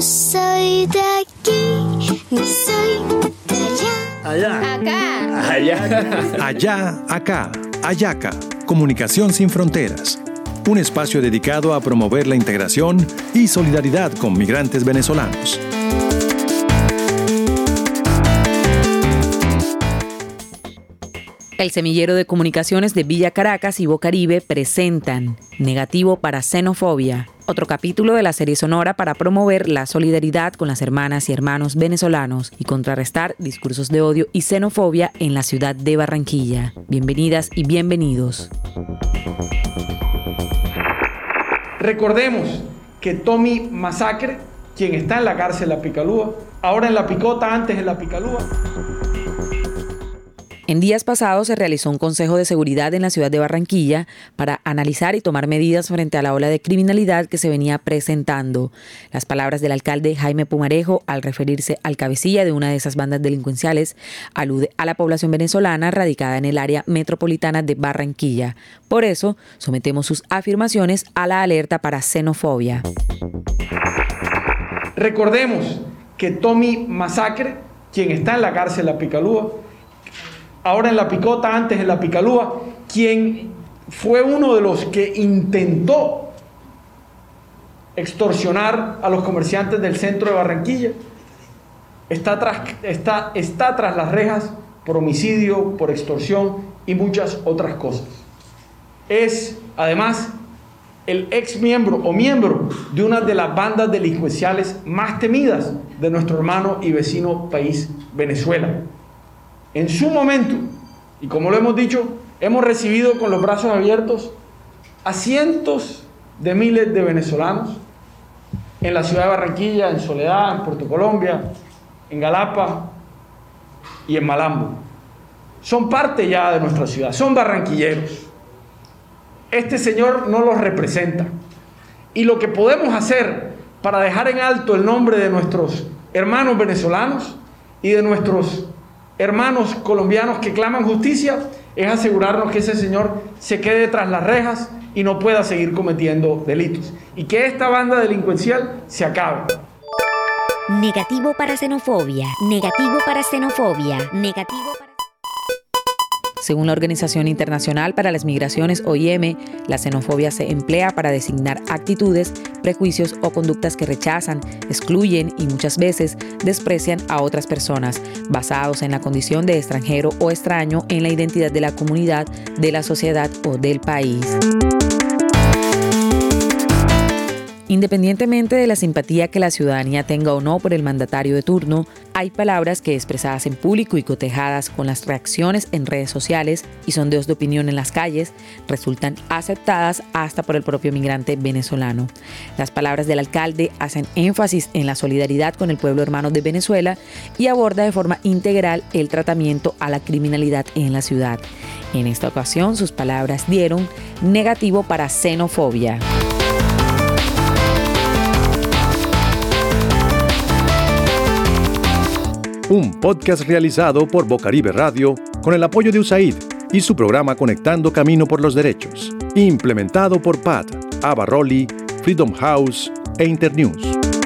No soy de aquí, ni soy de allá. Allá. Acá. Allá. Allá, acá, Ayaca, Comunicación sin Fronteras. Un espacio dedicado a promover la integración y solidaridad con migrantes venezolanos. El semillero de comunicaciones de Villa Caracas y Bocaribe presentan Negativo para Xenofobia, otro capítulo de la serie sonora para promover la solidaridad con las hermanas y hermanos venezolanos y contrarrestar discursos de odio y xenofobia en la ciudad de Barranquilla. Bienvenidas y bienvenidos. Recordemos que Tommy Masacre, quien está en la cárcel La Picalúa, ahora en La Picota, antes en La Picalúa, En días pasados se realizó un consejo de seguridad en la ciudad de Barranquilla para analizar y tomar medidas frente a la ola de criminalidad que se venía presentando. Las palabras del alcalde Jaime Pumarejo al referirse al cabecilla de una de esas bandas delincuenciales alude a la población venezolana radicada en el área metropolitana de Barranquilla. Por eso, sometemos sus afirmaciones a la alerta para xenofobia. recordemos que Tommy Masacre, quien está en la cárcel La Picalúa, ahora en La Picota, antes en La Picalúa, quien fue uno de los que intentó extorsionar a los comerciantes del centro de Barranquilla, está tras, está, está tras las rejas por homicidio, por extorsión y muchas otras cosas. Es, además, el ex miembro o miembro de una de las bandas delincuenciales más temidas de nuestro hermano y vecino país, Venezuela. En su momento, y como lo hemos dicho, hemos recibido con los brazos abiertos a cientos de miles de venezolanos en la ciudad de Barranquilla, en Soledad, en Puerto Colombia, en Galapa y en Malambo. Son parte ya de nuestra ciudad, son barranquilleros. Este señor no los representa. Y lo que podemos hacer para dejar en alto el nombre de nuestros hermanos venezolanos y de nuestros hermanos colombianos que claman justicia es asegurarnos que ese señor se quede tras las rejas y no pueda seguir cometiendo delitos. Y que esta banda delincuencial se acabe. Negativo para xenofobia. Negativo para xenofobia. Negativo para... Según la Organización Internacional para las Migraciones, OIM, la xenofobia se emplea para designar actitudes, prejuicios o conductas que rechazan, excluyen y muchas veces desprecian a otras personas, basados en la condición de extranjero o extraño en la identidad de la comunidad, de la sociedad o del país. Independientemente de la simpatía que la ciudadanía tenga o no por el mandatario de turno, hay palabras que expresadas en público y cotejadas con las reacciones en redes sociales y sondeos de opinión en las calles resultan aceptadas hasta por el propio migrante venezolano. Las palabras del alcalde hacen énfasis en la solidaridad con el pueblo hermano de Venezuela y aborda de forma integral el tratamiento a la criminalidad en la ciudad. En esta ocasión sus palabras dieron negativo para xenofobia. Un podcast realizado por Bocaribe Radio con el apoyo de USAID y su programa Conectando Camino por los Derechos. Implementado por PAT, Abarroli, Freedom House e Internews.